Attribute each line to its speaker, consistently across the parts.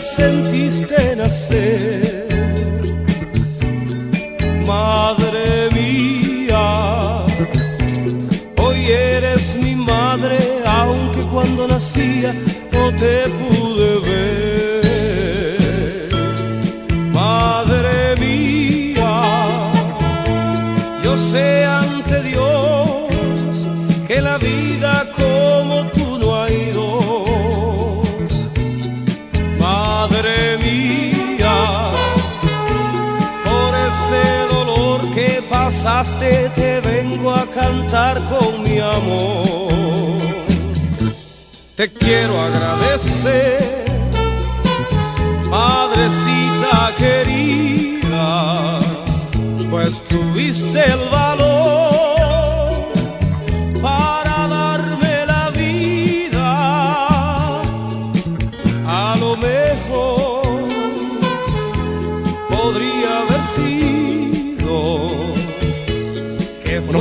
Speaker 1: sentiste nacer. Madre mía, hoy eres mi madre, aunque cuando nacía no te pude ver. Madre mía, yo sé pasaste te vengo a cantar con mi amor. Te quiero agradecer, madrecita querida, pues tuviste el valor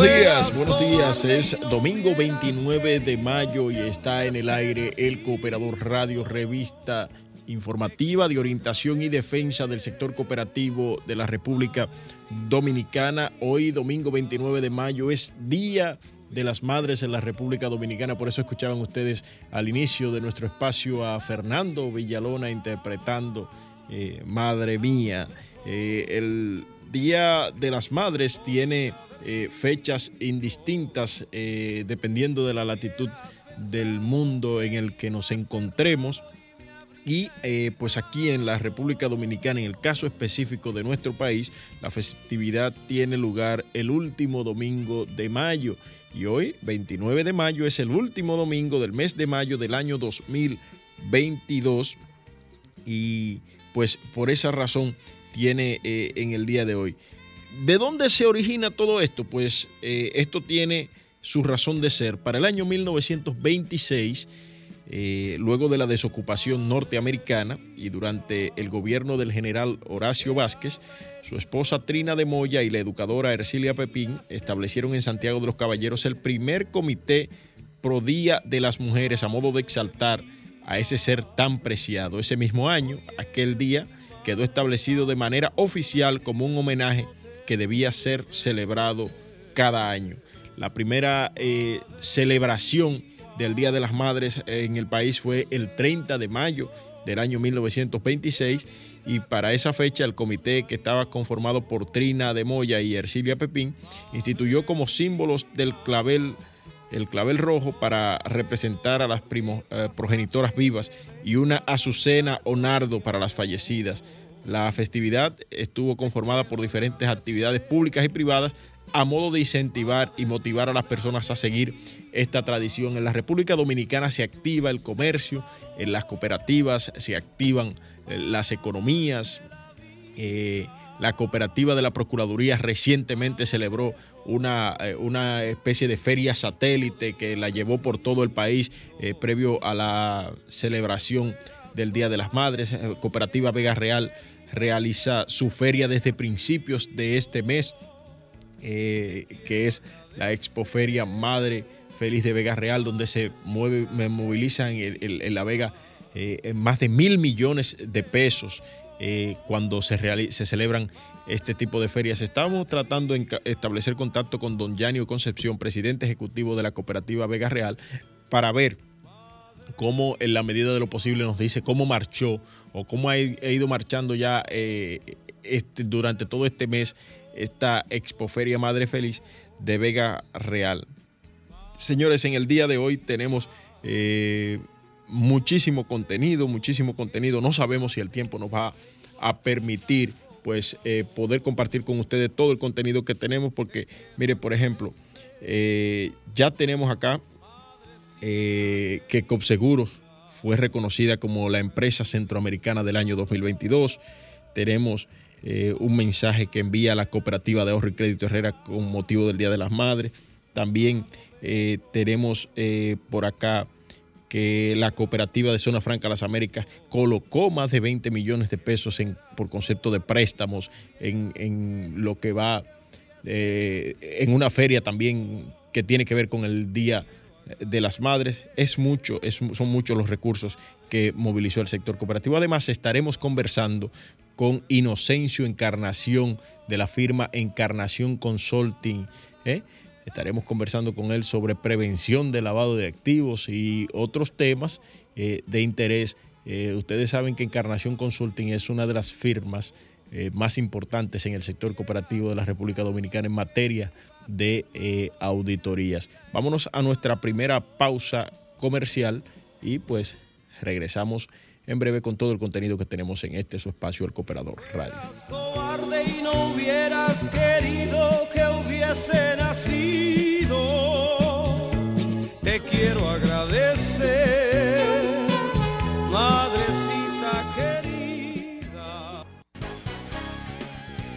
Speaker 2: días, buenos días. Es domingo 29 de mayo y está en el aire el Cooperador Radio, revista informativa de orientación y defensa del sector cooperativo de la República Dominicana. Hoy, domingo 29 de mayo, es Día de las Madres en la República Dominicana. Por eso escuchaban ustedes al inicio de nuestro espacio a Fernando Villalona interpretando eh, Madre Mía. Eh, el Día de las Madres tiene eh, fechas indistintas eh, dependiendo de la latitud del mundo en el que nos encontremos. Y eh, pues aquí en la República Dominicana, en el caso específico de nuestro país, la festividad tiene lugar el último domingo de mayo. Y hoy, 29 de mayo, es el último domingo del mes de mayo del año 2022. Y pues por esa razón tiene en el día de hoy. ¿De dónde se origina todo esto? Pues eh, esto tiene su razón de ser. Para el año 1926, eh, luego de la desocupación norteamericana y durante el gobierno del general Horacio Vázquez, su esposa Trina de Moya y la educadora Ercilia Pepín establecieron en Santiago de los Caballeros el primer comité pro día de las mujeres a modo de exaltar a ese ser tan preciado. Ese mismo año, aquel día, quedó establecido de manera oficial como un homenaje que debía ser celebrado cada año. La primera eh, celebración del Día de las Madres en el país fue el 30 de mayo del año 1926 y para esa fecha el comité que estaba conformado por Trina de Moya y Ercilia Pepín instituyó como símbolos del clavel el clavel rojo para representar a las primo- eh, progenitoras vivas y una azucena o nardo para las fallecidas. La festividad estuvo conformada por diferentes actividades públicas y privadas a modo de incentivar y motivar a las personas a seguir esta tradición. En la República Dominicana se activa el comercio, en las cooperativas se activan eh, las economías, eh, la cooperativa de la Procuraduría recientemente celebró una, eh, una especie de feria satélite que la llevó por todo el país previo a la celebración del Día de las Madres. Cooperativa Vega Real realiza su feria desde principios de este mes, eh, que es la Expoferia Madre Feliz de Vega Real, donde se mueve, me movilizan en, La Vega eh, más de mil millones de pesos eh, cuando se, reali- se celebran este tipo de ferias. Estamos tratando de establecer contacto con don Yanio Concepción, presidente ejecutivo de la cooperativa Vega Real, para ver cómo en la medida de lo posible nos dice cómo marchó o cómo ha ido marchando ya eh, este, durante todo este mes esta Expoferia Madre Feliz de Vega Real. Señores, en el día de hoy tenemos eh, muchísimo contenido, muchísimo contenido. No sabemos si el tiempo nos va a permitir pues eh, poder compartir con ustedes todo el contenido que tenemos porque, mire, por ejemplo, ya tenemos acá eh, que Copseguros fue reconocida como la empresa centroamericana del año 2022. Tenemos eh, un mensaje que envía la cooperativa de ahorro y crédito Herrera con motivo del Día de las Madres. También eh, tenemos por acá que la cooperativa de Zona Franca Las Américas colocó más de 20 millones de pesos por concepto de préstamos en, en lo que va en una feria también que tiene que ver con el Día de las madres. Es mucho, son muchos los recursos que movilizó el sector cooperativo. Además, estaremos conversando con Inocencio Encarnación de la firma Encarnación Consulting. ¿eh? Estaremos conversando con él sobre prevención de lavado de activos y otros temas eh, de interés. Eh, ustedes saben que Encarnación Consulting es una de las firmas más importantes en el sector cooperativo de la República Dominicana en materia de eh, auditorías. Vámonos a nuestra primera pausa comercial y pues regresamos en breve con todo el contenido que tenemos en este su espacio El Cooperador Radio.
Speaker 1: Te quiero agradecer,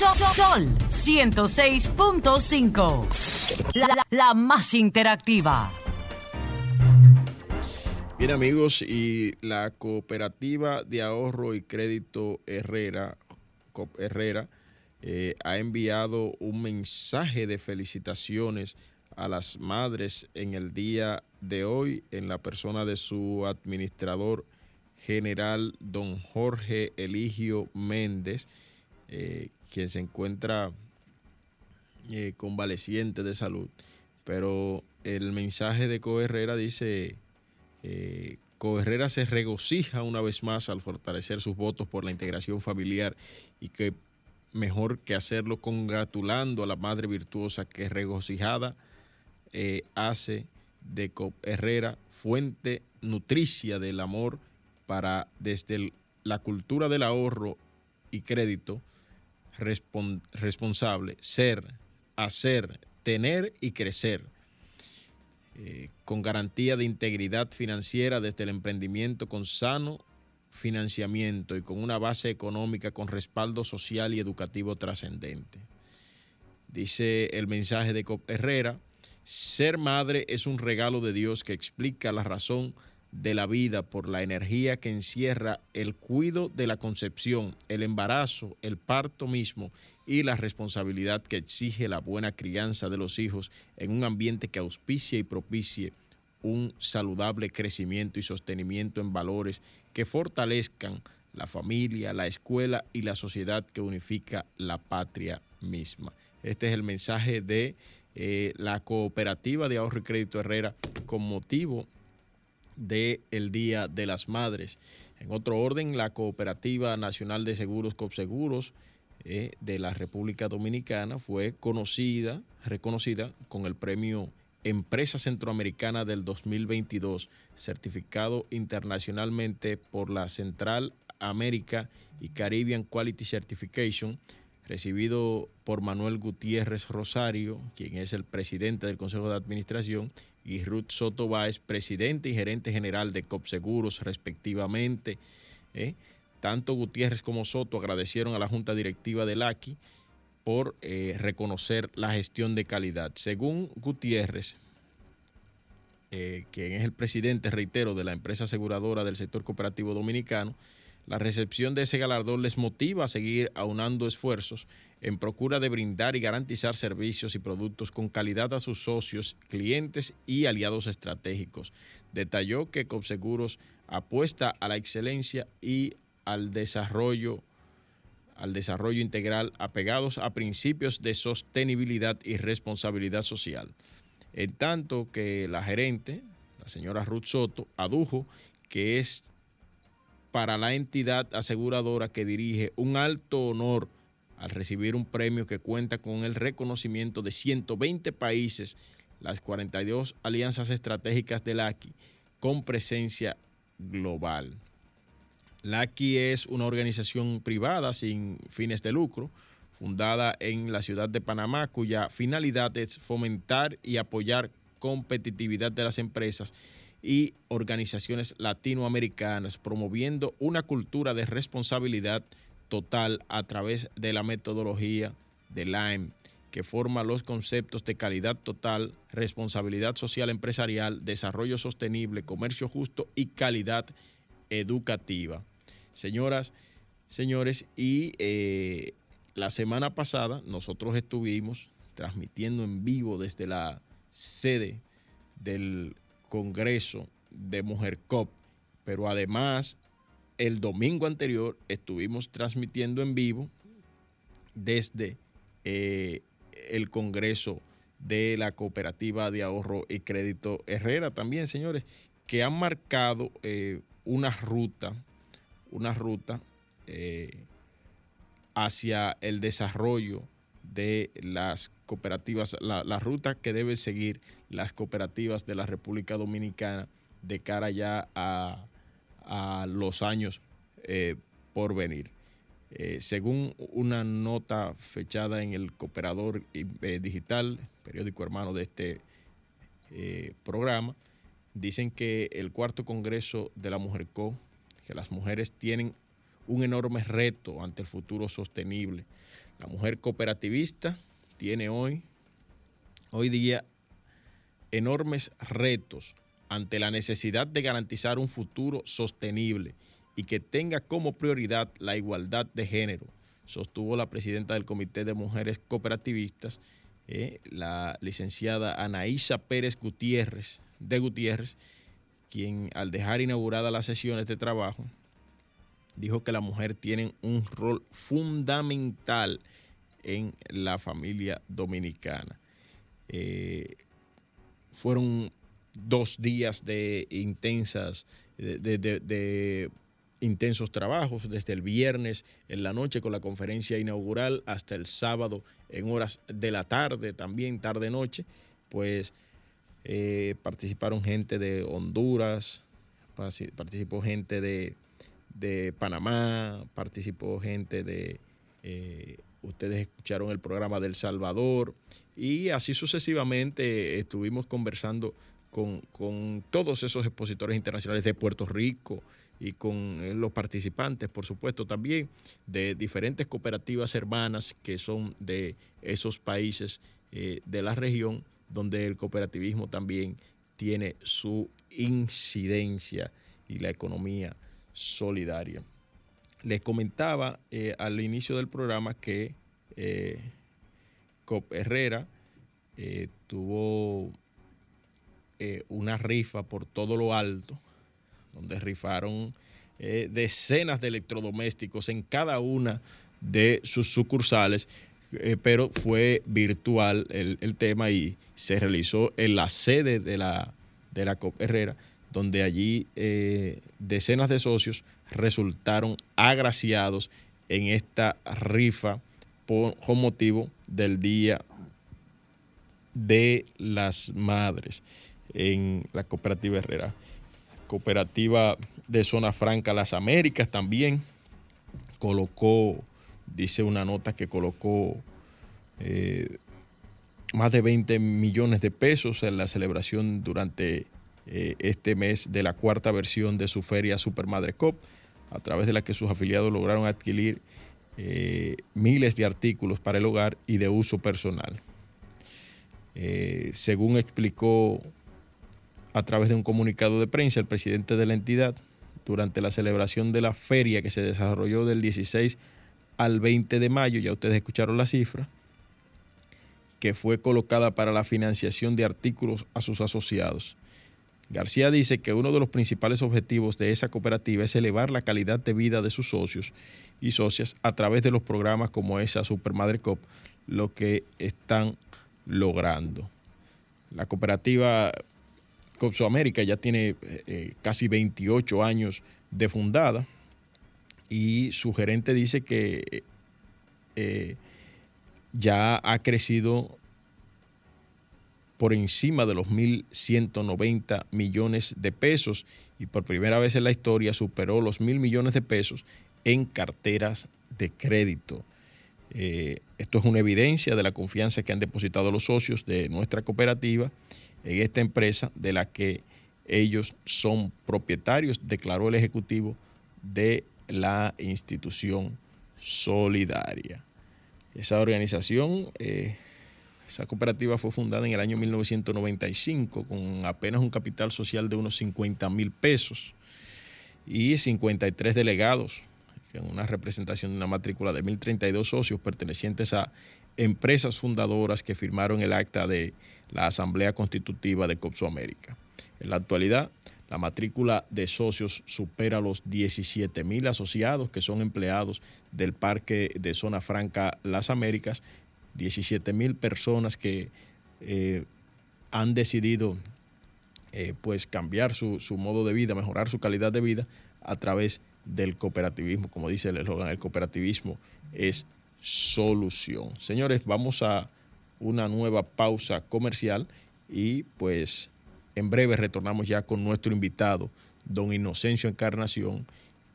Speaker 3: Sol 106.5. La, más interactiva.
Speaker 2: Bien amigos, y la cooperativa de ahorro y crédito Herrera, Herrera eh, ha enviado un mensaje de felicitaciones a las madres en el día de hoy en la persona de su administrador general, don Jorge Eligio Méndez, eh, quien se encuentra eh, convaleciente de salud. Pero el mensaje de Coherrera dice, eh, Coherrera se regocija una vez más al fortalecer sus votos por la integración familiar y que mejor que hacerlo congratulando a la madre virtuosa que regocijada eh, hace de Herrera fuente nutricia del amor para desde la cultura del ahorro y crédito responsable, ser, hacer, tener y crecer, eh, con garantía de integridad financiera desde el emprendimiento con sano financiamiento y con una base económica con respaldo social y educativo trascendente. Dice el mensaje de Herrera, ser madre es un regalo de Dios que explica la razón de la vida por la energía que encierra el cuido de la concepción, el embarazo, el parto mismo y la responsabilidad que exige la buena crianza de los hijos en un ambiente que auspicie y propicie un saludable crecimiento y sostenimiento en valores que fortalezcan la familia, la escuela y la sociedad que unifica la patria misma. Este es el mensaje de eh, la cooperativa de ahorro y crédito Herrera con motivo del Día de las Madres. En otro orden, la Cooperativa Nacional de Seguros COPSEGUROS eh, de la República Dominicana fue conocida, reconocida con el premio Empresa Centroamericana del 2022, certificado internacionalmente por la Central América y Caribbean Quality Certification, recibido por Manuel Gutiérrez Rosario, quien es el presidente del Consejo de Administración, y Ruth Soto Báez, presidente y gerente general de COPSEGUROS, respectivamente. ¿eh? Tanto Gutiérrez como Soto agradecieron a la Junta Directiva del AQUI por eh, reconocer la gestión de calidad. Según Gutiérrez, eh, quien es el presidente, reitero, de la empresa aseguradora del sector cooperativo dominicano, la recepción de ese galardón les motiva a seguir aunando esfuerzos en procura de brindar y garantizar servicios y productos con calidad a sus socios, clientes y aliados estratégicos. Detalló que Copseguros apuesta a la excelencia y al desarrollo al desarrollo integral apegados a principios de sostenibilidad y responsabilidad social. En tanto que la gerente, la señora Ruth Soto, adujo que es para la entidad aseguradora que dirige un alto honor al recibir un premio que cuenta con el reconocimiento de 120 países, las 42 alianzas estratégicas del AQI, con presencia global. La AQI es una organización privada sin fines de lucro, fundada en la ciudad de Panamá, cuya finalidad es fomentar y apoyar competitividad de las empresas y organizaciones latinoamericanas, promoviendo una cultura de responsabilidad total a través de la metodología de LIME, que forma los conceptos de calidad total, responsabilidad social empresarial, desarrollo sostenible, comercio justo y calidad educativa. Señoras, señores, y eh, la semana pasada nosotros estuvimos transmitiendo en vivo desde la sede del Congreso de Mujer COP, pero además el domingo anterior estuvimos transmitiendo en vivo desde eh, el Congreso de la Cooperativa de Ahorro y Crédito Herrera también, señores, que han marcado eh, una ruta, una ruta eh, hacia el desarrollo de las cooperativas, la, ruta que deben seguir las cooperativas de la República Dominicana de cara ya a, los años eh, por venir. Eh, según una nota fechada en el Cooperador eh, Digital, periódico hermano de este programa, dicen que el cuarto Congreso de la Mujer Co, que las mujeres tienen un enorme reto ante el futuro sostenible. La mujer cooperativista tiene hoy, hoy día, enormes retos ante la necesidad de garantizar un futuro sostenible y que tenga como prioridad la igualdad de género, sostuvo la presidenta del Comité de Mujeres Cooperativistas, eh, la licenciada Anaísa Pérez Gutiérrez, de Gutiérrez, quien al dejar inaugurada las sesiones de trabajo, dijo que la mujer tiene un rol fundamental en la familia dominicana. Eh, fueron dos días de intensas, de, intensos trabajos, desde el viernes en la noche con la conferencia inaugural hasta el sábado en horas de la tarde, también tarde-noche, pues eh, participaron gente de Honduras, participó gente de, Panamá, participó gente de, eh, ustedes escucharon el programa del Salvador y así sucesivamente estuvimos conversando con, con todos esos expositores internacionales de Puerto Rico, y con eh, los participantes, por supuesto, también de diferentes cooperativas hermanas que son de esos países de la región donde el cooperativismo también tiene su incidencia y la economía solidaria. Les comentaba eh, al inicio del programa que eh, Cop Herrera eh, tuvo una rifa por todo lo alto, donde rifaron decenas de electrodomésticos en cada una de sus sucursales pero fue virtual el, tema y se realizó en la sede de la, de la COP Herrera, donde allí eh, decenas de socios resultaron agraciados en esta rifa por, con motivo del Día de las Madres en la cooperativa Herrera. Cooperativa de Zona Franca Las Américas también colocó dice una nota que colocó eh, más de 20 millones de pesos en la celebración durante eh, este mes de la cuarta versión de su feria Supermadre Cop, a través de la que sus afiliados lograron adquirir eh, miles de artículos para el hogar y de uso personal. según explicó a través de un comunicado de prensa el presidente de la entidad, durante la celebración de la feria que se desarrolló del 16 al 20 de mayo, ya ustedes escucharon la cifra, que fue colocada para la financiación de artículos a sus asociados. García dice que uno de los principales objetivos de esa cooperativa es elevar la calidad de vida de sus socios y socias a través de los programas como esa Supermadre Cop, lo que están logrando. La cooperativa Copso América ya tiene eh, eh, casi 28 años de fundada y su gerente dice que eh, ya ha crecido por encima de los 1.190 millones de pesos y por primera vez en la historia superó los mil millones de pesos en carteras de crédito. Eh, esto es una evidencia de la confianza que han depositado los socios de nuestra cooperativa en esta empresa de la que ellos son propietarios, declaró el Ejecutivo, de la institución solidaria. Esa organización, eh, esa cooperativa fue fundada en el año 1995 con apenas un capital social de unos 50 mil pesos y 53 delegados, en una representación de una matrícula de 1.032 socios pertenecientes a empresas fundadoras que firmaron el acta de la Asamblea Constitutiva de Copso América. En la actualidad, la matrícula de socios supera los 17 mil asociados que son empleados del Parque de Zona Franca Las Américas, 17 mil personas que eh, han decidido eh, pues cambiar su, su, modo de vida, mejorar su calidad de vida a través del cooperativismo. Como dice el eslogan, el cooperativismo es solución. Señores, vamos a una nueva pausa comercial y pues en breve retornamos ya con nuestro invitado, don Inocencio Encarnación,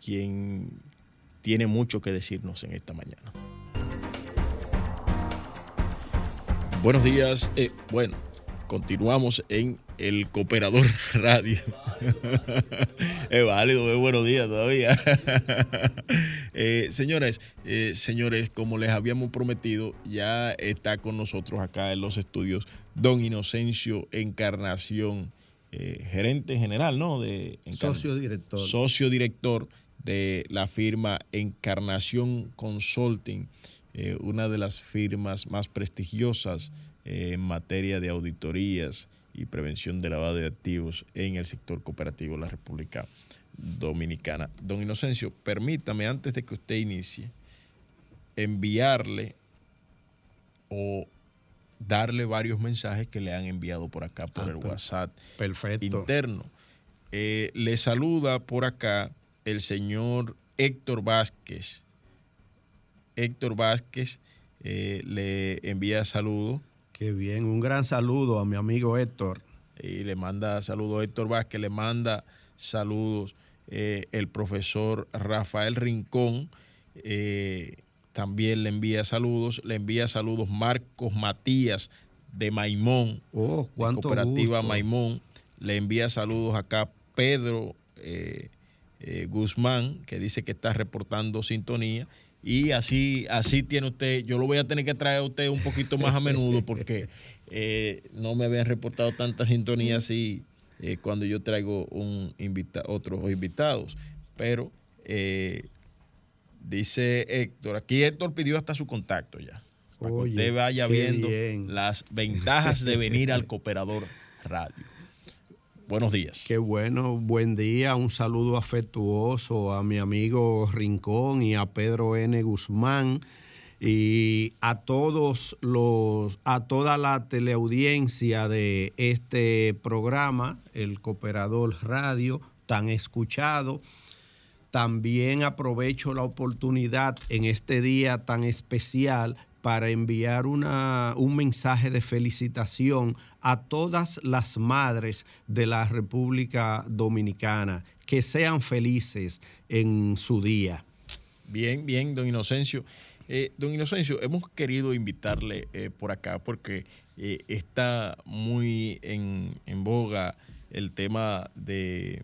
Speaker 2: quien tiene mucho que decirnos en esta mañana. Buenos días. Eh, bueno, continuamos en el Cooperador Radio. es válido, es buenos días todavía. eh, señores, eh, señores, como les habíamos prometido, ya está con nosotros acá en los estudios don Inocencio Encarnación, gerente general, ¿no? De
Speaker 4: socio director.
Speaker 2: Socio director de la firma Encarnación Consulting, eh, una de las firmas más prestigiosas eh, en materia de auditorías y prevención de lavado de activos en el sector cooperativo de la República Dominicana. Don Inocencio, permítame antes de que usted inicie enviarle o darle varios mensajes que le han enviado por acá por
Speaker 4: Ah,
Speaker 2: el WhatsApp
Speaker 4: Perfecto.
Speaker 2: interno. Eh, le saluda por acá el señor Héctor Vázquez. Héctor Vázquez eh, le envía saludos
Speaker 4: Qué bien. Un gran saludo a mi amigo Héctor.
Speaker 2: y le manda saludos Héctor Vázquez, le manda saludos eh, el profesor Rafael Rincón, eh, también le envía saludos, le envía saludos Marcos Matías de Maimón,
Speaker 4: Oh,
Speaker 2: de Cooperativa
Speaker 4: gusto.
Speaker 2: Maimón, le envía saludos acá Pedro eh, eh, Guzmán, que dice que está reportando sintonía. Y así, así tiene usted, yo lo voy a tener que traer a usted un poquito más a menudo porque eh, no me habían reportado tanta sintonía así eh, cuando yo traigo un invita otros invitados. Pero dice Héctor, aquí Héctor pidió hasta su contacto ya. Para que usted vaya viendo
Speaker 4: bien.
Speaker 2: las ventajas de venir al Cooperador Radio. Buenos días.
Speaker 4: Qué bueno, buen día, un saludo afectuoso a mi amigo Rincón y a Pedro N. Guzmán y a todos los, a toda la teleaudiencia de este programa, el Cooperador Radio, tan escuchado. También aprovecho la oportunidad en este día tan especial para enviar una, un mensaje de felicitación a todas las madres de la República Dominicana. Que sean felices en su día.
Speaker 2: Bien, bien, don Inocencio. Eh, don Inocencio, hemos querido invitarle eh, por acá porque eh, está muy en, en boga el tema de,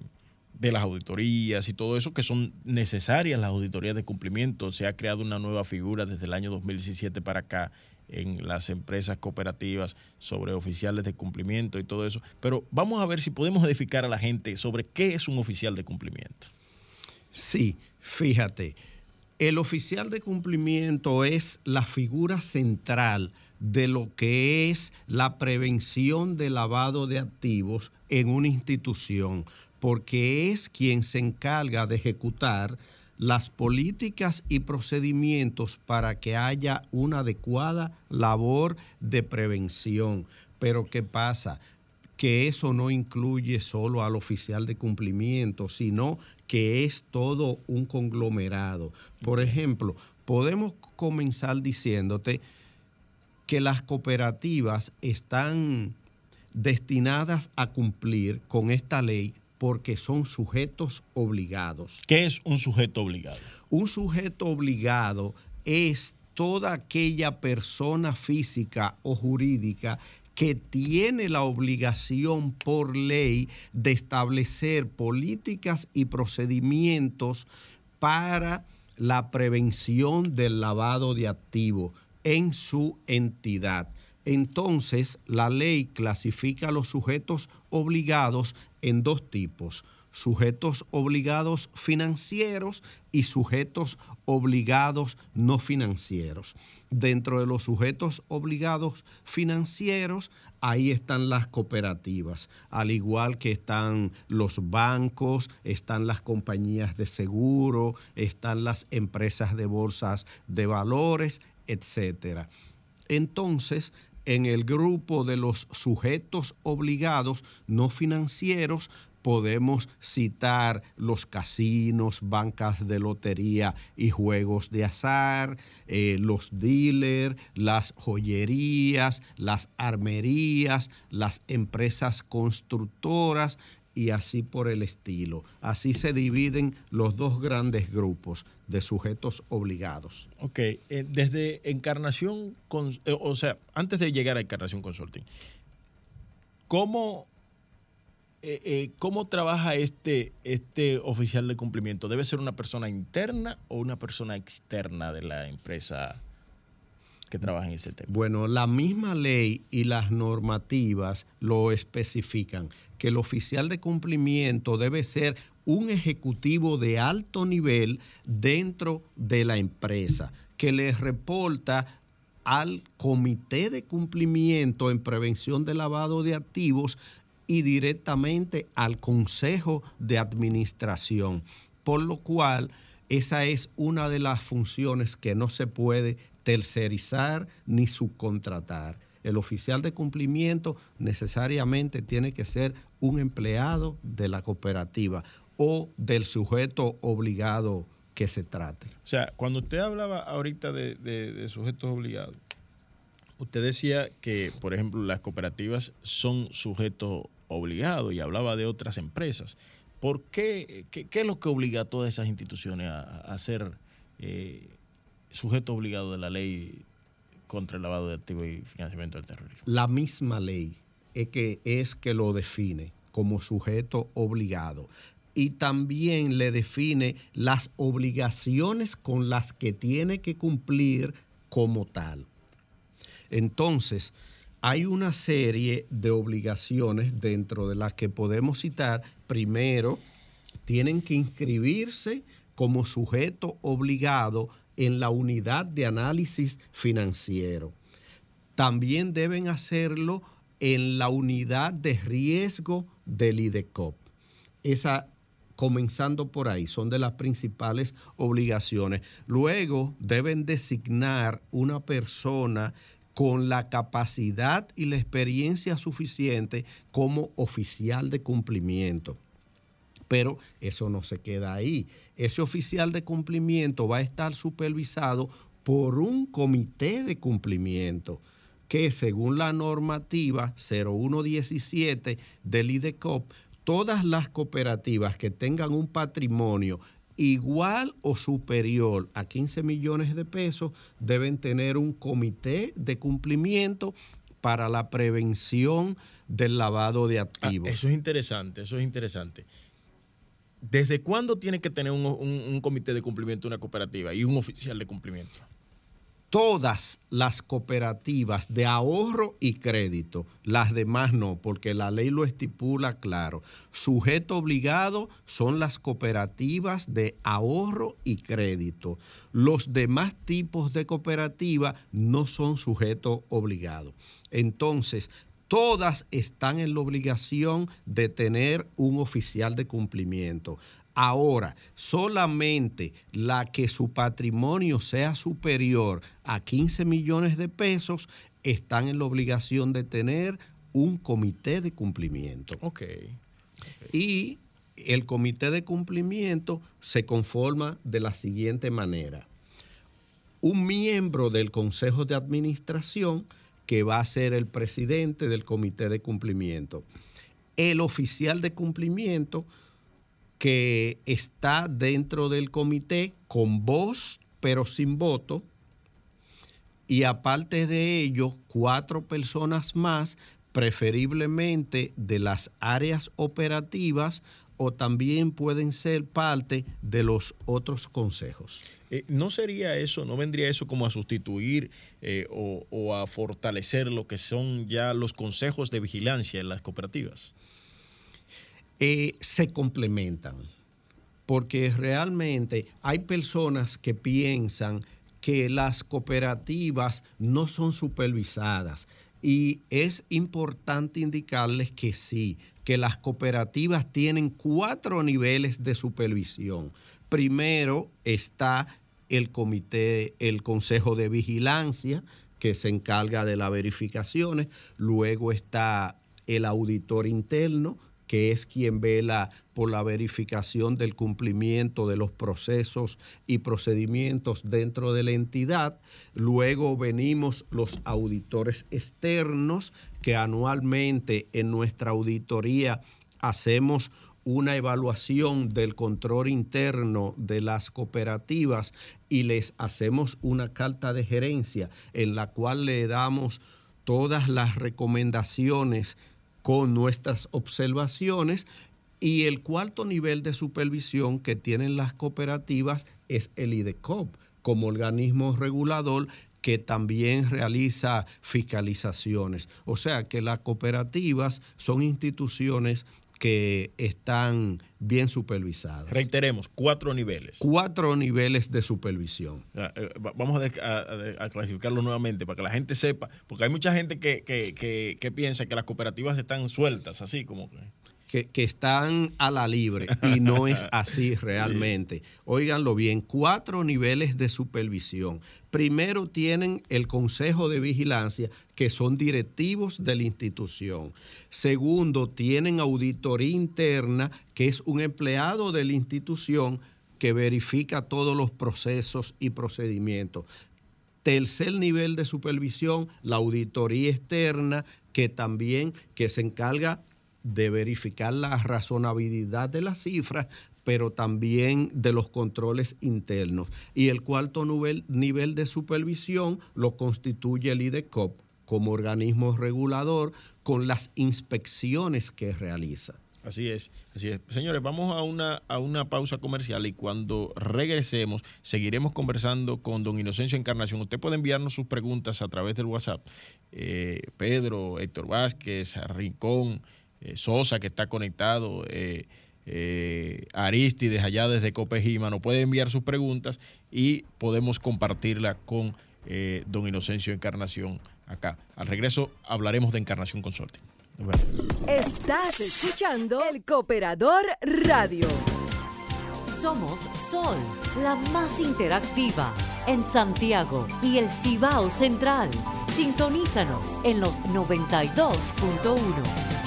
Speaker 2: de las auditorías y todo eso, que son necesarias las auditorías de cumplimiento. Se ha creado una nueva figura desde el año 2017 para acá en las empresas cooperativas sobre oficiales de cumplimiento y todo eso. Pero vamos a ver si podemos edificar a la gente sobre qué es un oficial de cumplimiento.
Speaker 4: Sí, fíjate, el oficial de cumplimiento es la figura central de lo que es la prevención de lavado de activos en una institución, porque es quien se encarga de ejecutar las políticas y procedimientos para que haya una adecuada labor de prevención. Pero ¿qué pasa? que eso no incluye solo al oficial de cumplimiento, sino que es todo un conglomerado. Por ejemplo, podemos comenzar diciéndote que las cooperativas están destinadas a cumplir con esta ley porque son sujetos obligados.
Speaker 2: ¿Qué es un sujeto obligado?
Speaker 4: Un sujeto obligado es toda aquella persona física o jurídica que tiene la obligación por ley de establecer políticas y procedimientos para la prevención del lavado de activos en su entidad. Entonces, la ley clasifica a los sujetos obligados en dos tipos sujetos obligados financieros y sujetos obligados no financieros. Dentro de los sujetos obligados financieros, ahí están las cooperativas, al igual que están los bancos, están las compañías de seguro, están las empresas de bolsas de valores, etcétera. Entonces, en el grupo de los sujetos obligados no financieros podemos citar los casinos, bancas de lotería y juegos de azar, eh, los dealers, las joyerías, las armerías, las empresas constructoras y así por el estilo. Así se dividen los dos grandes grupos de sujetos obligados.
Speaker 2: Ok, eh, desde Encarnación, eh, o sea, antes de llegar a Encarnación Consulting, ¿cómo eh, ¿cómo trabaja este, este oficial de cumplimiento? ¿Debe ser una persona interna o una persona externa de la empresa que trabaja en ese tema?
Speaker 4: Bueno, la misma ley y las normativas lo especifican, que el oficial de cumplimiento debe ser un ejecutivo de alto nivel dentro de la empresa, que le reporta al comité de cumplimiento en prevención de lavado de activos y directamente al Consejo de Administración, por lo cual esa es una de las funciones que no se puede tercerizar ni subcontratar. El oficial de cumplimiento necesariamente tiene que ser un empleado de la cooperativa o del sujeto obligado que se trate.
Speaker 2: O sea, cuando usted hablaba ahorita de, de sujetos obligados, usted decía que, por ejemplo, las cooperativas son sujetos obligado y hablaba de otras empresas. ¿Por qué, qué, es lo que obliga a todas esas instituciones a, ser eh, sujeto obligado de la ley contra el lavado de activos y financiamiento del terrorismo?
Speaker 4: La misma ley es que, es que lo define como sujeto obligado y también le define las obligaciones con las que tiene que cumplir como tal. Entonces, hay una serie de obligaciones dentro de las que podemos citar. Primero, tienen que inscribirse como sujeto obligado en la unidad de análisis financiero. También deben hacerlo en la unidad de riesgo del IDECOP. Esa, comenzando por ahí, son de las principales obligaciones. Luego deben designar una persona con la capacidad y la experiencia suficiente como oficial de cumplimiento. Pero eso no se queda ahí. Ese oficial de cumplimiento va a estar supervisado por un comité de cumplimiento que según la normativa 0117 del IDECOP, todas las cooperativas que tengan un patrimonio igual o superior a 15 millones de pesos deben tener un comité de cumplimiento para la prevención del lavado de ah, activos.
Speaker 2: eso es interesante, eso es interesante. ¿Desde cuándo tiene que tener un, un comité de cumplimiento una cooperativa y un oficial de cumplimiento?
Speaker 4: Todas las cooperativas de ahorro y crédito, las demás no, porque la ley lo estipula claro. Sujeto obligado son las cooperativas de ahorro y crédito. Los demás tipos de cooperativa no son sujeto obligado. Entonces, todas están en la obligación de tener un oficial de cumplimiento. Ahora, solamente la que su patrimonio sea superior a 15 millones de pesos están en la obligación de tener un comité de cumplimiento.
Speaker 2: Ok.
Speaker 4: Y el comité de cumplimiento se conforma de la siguiente manera. Un miembro del Consejo de Administración que va a ser el presidente del comité de cumplimiento. El oficial de cumplimiento que está dentro del comité con voz pero sin voto y aparte de ello, cuatro personas más, preferiblemente de las áreas operativas o también pueden ser parte de los otros consejos.
Speaker 2: Eh, ¿No sería eso, no vendría eso como a sustituir eh, o, o, a fortalecer lo que son ya los consejos de vigilancia en las cooperativas?
Speaker 4: Eh, se complementan, porque realmente hay personas que piensan que las cooperativas no son supervisadas. Y es importante indicarles que sí, que las cooperativas tienen cuatro niveles de supervisión. Primero está el comité, el consejo de vigilancia, que se encarga de las verificaciones. Luego está el auditor interno, que es quien vela por la verificación del cumplimiento de los procesos y procedimientos dentro de la entidad. Luego venimos los auditores externos, que anualmente en nuestra auditoría hacemos una evaluación del control interno de las cooperativas y les hacemos una carta de gerencia en la cual le damos todas las recomendaciones con nuestras observaciones y el cuarto nivel de supervisión que tienen las cooperativas es el IDECOP como organismo regulador que también realiza fiscalizaciones. O sea que las cooperativas son instituciones que están bien supervisadas.
Speaker 2: Reiteremos, cuatro niveles.
Speaker 4: Cuatro niveles de supervisión.
Speaker 2: Eh, vamos a, clasificarlo nuevamente para que la gente sepa, porque hay mucha gente que, que piensa que las cooperativas están sueltas, así como que
Speaker 4: que, están a la libre y no es así realmente. Óiganlo bien, cuatro niveles de supervisión. Primero tienen el Consejo de Vigilancia, que son directivos de la institución. Segundo, tienen auditoría interna, que es un empleado de la institución que verifica todos los procesos y procedimientos. Tercer nivel de supervisión, la auditoría externa, que también que se encarga de verificar la razonabilidad de las cifras, pero también de los controles internos. Y el cuarto nivel, nivel de supervisión lo constituye el IDECOP como organismo regulador con las inspecciones que realiza.
Speaker 2: Así es, así es. Señores, vamos a una, a una pausa comercial y cuando regresemos seguiremos conversando con don Inocencio Encarnación. Usted puede enviarnos sus preguntas a través del WhatsApp. Eh, Pedro, Héctor Vázquez, Rincón, eh, Sosa que está conectado, eh, eh, Aristides allá desde Copejima, nos puede enviar sus preguntas y podemos compartirla con don Inocencio Encarnación acá. Al regreso hablaremos de Encarnación Consulting.
Speaker 5: Estás escuchando el Cooperador Radio.
Speaker 3: Somos Sol, la más interactiva en Santiago y el Cibao Central. Sintonízanos en los 92.1.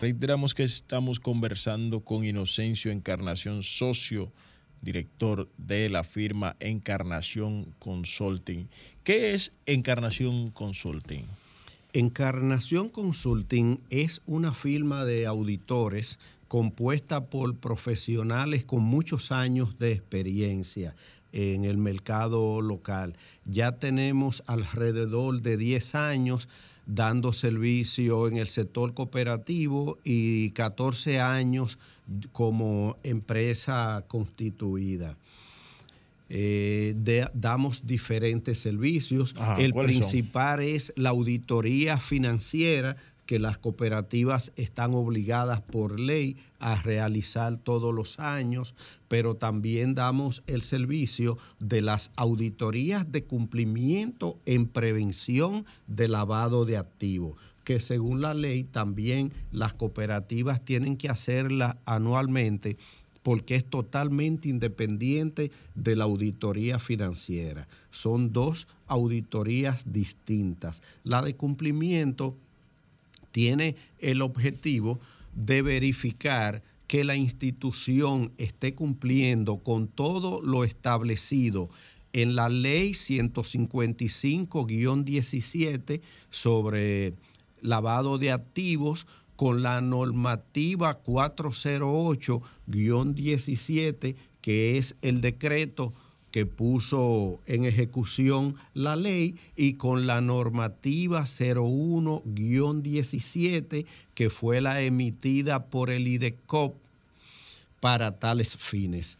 Speaker 2: Reiteramos que estamos conversando con Inocencio Encarnación, socio director de la firma Encarnación Consulting. ¿Qué es Encarnación Consulting?
Speaker 4: Encarnación Consulting es una firma de auditores compuesta por profesionales con muchos años de experiencia en el mercado local. Ya tenemos alrededor de 10 años dando servicio en el sector cooperativo y 14 años como empresa constituida. Eh, damos diferentes servicios. el principal es la auditoría financiera que las cooperativas están obligadas por ley a realizar todos los años, pero también damos el servicio de las auditorías de cumplimiento en prevención de lavado de activos que según la ley también las cooperativas tienen que hacerla anualmente porque es totalmente independiente de la auditoría financiera. Son dos auditorías distintas. La de cumplimiento tiene el objetivo de verificar que la institución esté cumpliendo con todo lo establecido en la ley 155-17 sobre lavado de activos con la normativa 408-17, que es el decreto que puso en ejecución la ley y con la normativa 01-17 que fue la emitida por el IDECOP para tales fines.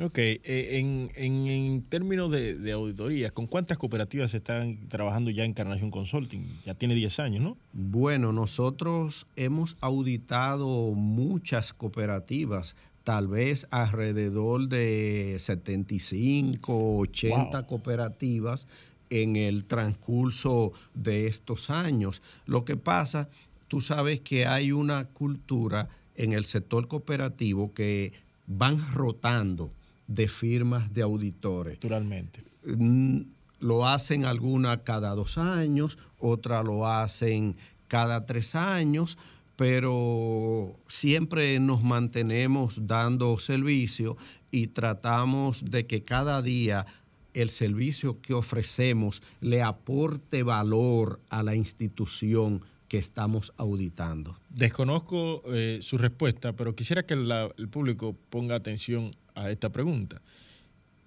Speaker 2: Ok, eh, en, términos de, de, auditoría, ¿con cuántas cooperativas están trabajando ya en Carnación Consulting? Ya tiene 10 años, ¿no?
Speaker 4: Bueno, nosotros hemos auditado muchas cooperativas, tal vez alrededor de 75, 80 cooperativas en el transcurso de estos años. Lo que pasa, tú sabes que hay una cultura en el sector cooperativo que van rotando de firmas de auditores.
Speaker 2: Naturalmente.
Speaker 4: Mm, lo hacen alguna cada dos años, otra lo hacen cada tres años, pero siempre nos mantenemos dando servicio y tratamos de que cada día el servicio que ofrecemos le aporte valor a la institución que estamos auditando.
Speaker 2: Desconozco eh, su respuesta, pero quisiera que el público ponga atención a esta pregunta.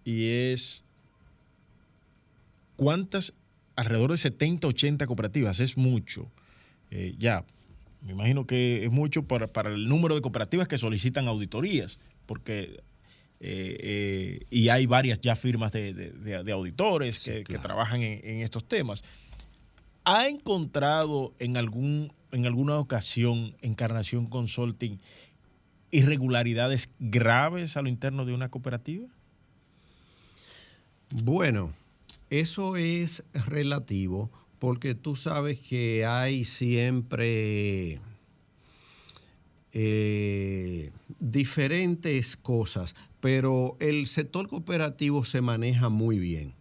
Speaker 2: Y es, ¿cuántas? Alrededor de 70, 80 cooperativas, es mucho. Eh, ya, me imagino que es mucho para, el número de cooperativas que solicitan auditorías, porque eh, y hay varias ya firmas de, auditores que, trabajan en, estos temas. ¿Ha encontrado en, algún, en alguna ocasión Encarnación Consulting irregularidades graves a lo interno de una cooperativa?
Speaker 4: Bueno, eso es relativo porque tú sabes que hay siempre eh, diferentes cosas, pero el sector cooperativo se maneja muy bien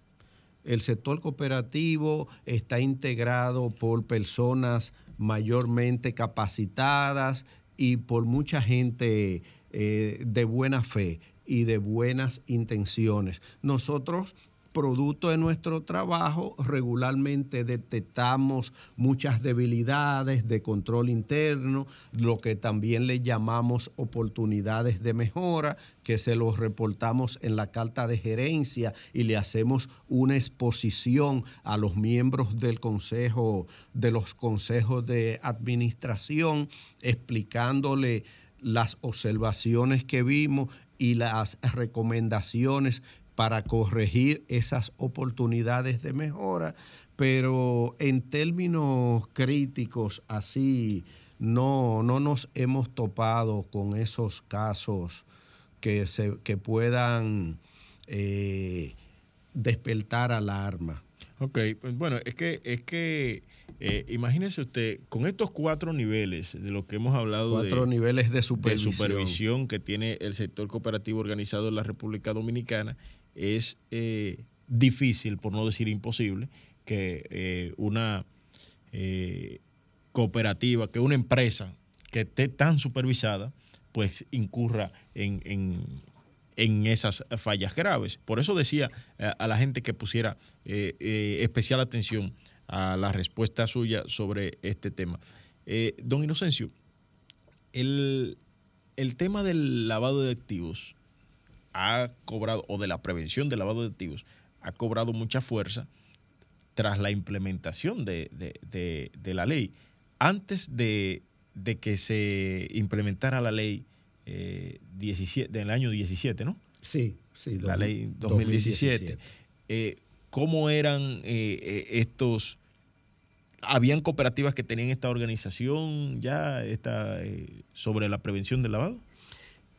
Speaker 4: el sector cooperativo está integrado por personas mayormente capacitadas y por mucha gente eh, de buena fe y de buenas intenciones. Nosotros producto de nuestro trabajo, regularmente detectamos muchas debilidades de control interno, lo que también le llamamos oportunidades de mejora, que se los reportamos en la carta de gerencia y le hacemos una exposición a los miembros del consejo, de los consejos de administración, explicándole las observaciones que vimos y las recomendaciones para corregir esas oportunidades de mejora, pero en términos críticos así no, no nos hemos topado con esos casos que, se, que puedan eh, despertar alarma.
Speaker 2: Ok, pues bueno, es que, es que eh, imagínese usted, con estos cuatro niveles de lo que hemos hablado
Speaker 4: cuatro niveles de supervisión.
Speaker 2: de supervisión que tiene el sector cooperativo organizado en la República Dominicana, es eh, difícil, por no decir imposible, que eh, una eh, cooperativa, que una empresa que esté tan supervisada, pues incurra en, esas fallas graves. Por eso decía a la gente que pusiera especial atención a la respuesta suya sobre este tema. don Inocencio, el, el tema del lavado de activos ha cobrado, o de la prevención del lavado de activos, ha cobrado mucha fuerza tras la implementación de, la ley. Antes de, que se implementara la ley eh, 17, del año 17, ¿no?
Speaker 4: Sí, sí.
Speaker 2: La ley 2017. Eh, ¿Cómo eran eh, eh, estos... ¿Habían cooperativas que tenían esta organización ya esta, sobre la prevención del lavado?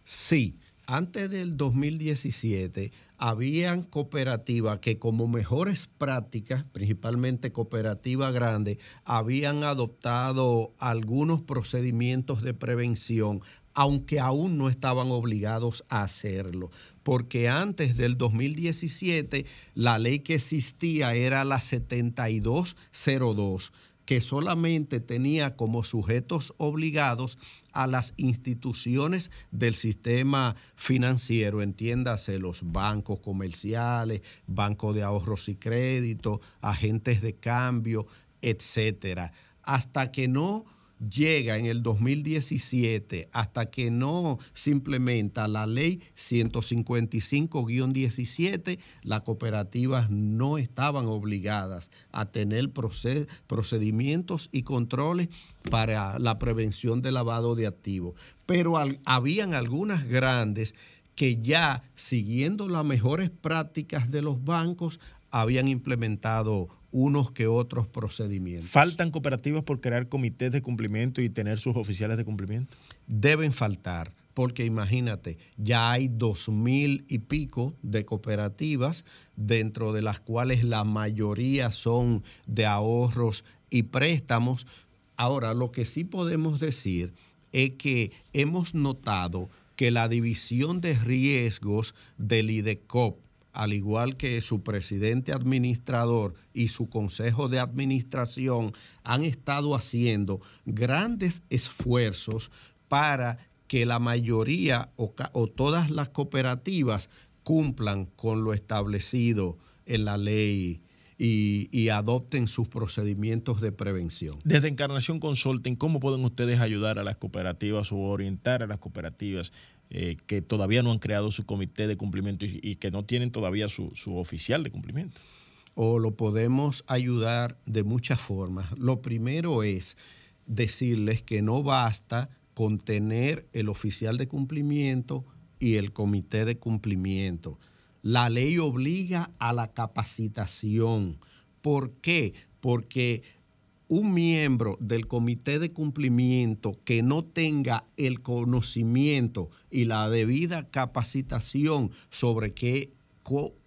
Speaker 4: Sí, antes del 2017 habían cooperativas que como mejores prácticas, principalmente cooperativas grandes, habían adoptado algunos procedimientos de prevención, aunque aún no estaban obligados a hacerlo. Porque antes del 2017 la ley que existía era la 7202 que solamente tenía como sujetos obligados a las instituciones del sistema financiero, entiéndase los bancos comerciales, bancos de ahorros y crédito, agentes de cambio, etcétera, hasta que no llega en el 2017 hasta que no se implementa la ley 155-17, las cooperativas no estaban obligadas a tener procedimientos y controles para la prevención de lavado de activos. Pero habían algunas grandes que ya siguiendo las mejores prácticas de los bancos habían implementado unos que otros procedimientos.
Speaker 2: ¿Faltan cooperativas por crear comités de cumplimiento y tener sus oficiales de cumplimiento?
Speaker 4: Deben faltar, porque imagínate, ya hay dos mil y pico de cooperativas, dentro de las cuales la mayoría son de ahorros y préstamos. Ahora, lo que sí podemos decir es que hemos notado que la división de riesgos del IDECOP al igual que su presidente administrador y su consejo de administración, han estado haciendo grandes esfuerzos para que la mayoría o, todas las cooperativas cumplan con lo establecido en la ley y, y, adopten sus procedimientos de prevención.
Speaker 2: Desde Encarnación Consulting, ¿cómo pueden ustedes ayudar a las cooperativas o orientar a las cooperativas eh, que todavía no han creado su comité de cumplimiento y, que no tienen todavía su, oficial de cumplimiento.
Speaker 4: O lo podemos ayudar de muchas formas. Lo primero es decirles que no basta con tener el oficial de cumplimiento y el comité de cumplimiento. La ley obliga a la capacitación. ¿Por qué? Porque un miembro del comité de cumplimiento que no tenga el conocimiento y la debida capacitación sobre qué,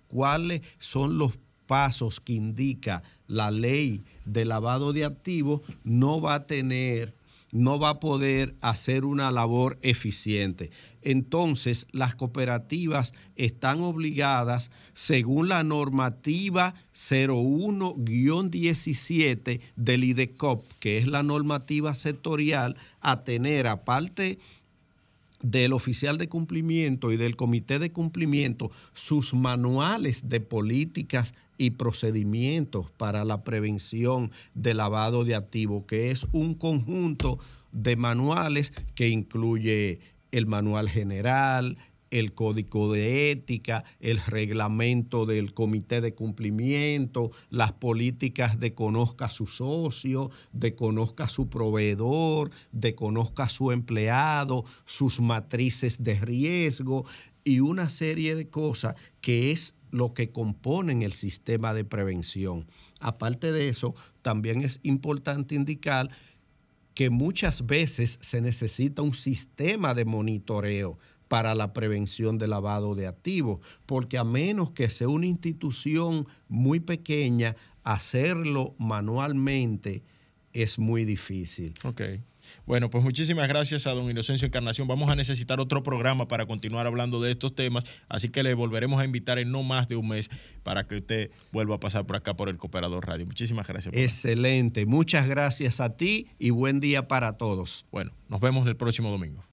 Speaker 4: cuáles son los pasos que indica la ley de lavado de activos, no va a tener no va a poder hacer una labor eficiente. Entonces, las cooperativas están obligadas, según la normativa 01-17 del IDECOP, que es la normativa sectorial, a tener, aparte del oficial de cumplimiento y del comité de cumplimiento sus manuales de políticas y procedimientos para la prevención de lavado de activos, que es un conjunto de manuales que incluye el manual general, el código de ética, el reglamento del comité de cumplimiento, las políticas de conozca a su socio, de conozca a su proveedor, de conozca a su empleado, sus matrices de riesgo y una serie de cosas que es lo que componen el sistema de prevención. Aparte de eso, también es importante indicar que muchas veces se necesita un sistema de monitoreo para la prevención de lavado de activos, porque a menos que sea una institución muy pequeña, hacerlo manualmente es muy difícil.
Speaker 2: Ok. Bueno, pues muchísimas gracias a don Inocencio Encarnación. Vamos a necesitar otro programa para continuar hablando de estos temas, así que le volveremos a invitar en no más de un mes para que usted vuelva a pasar por acá por el Cooperador Radio. Muchísimas gracias.
Speaker 4: Excelente. Muchas gracias a ti y buen día para todos.
Speaker 2: Bueno, nos vemos el próximo domingo.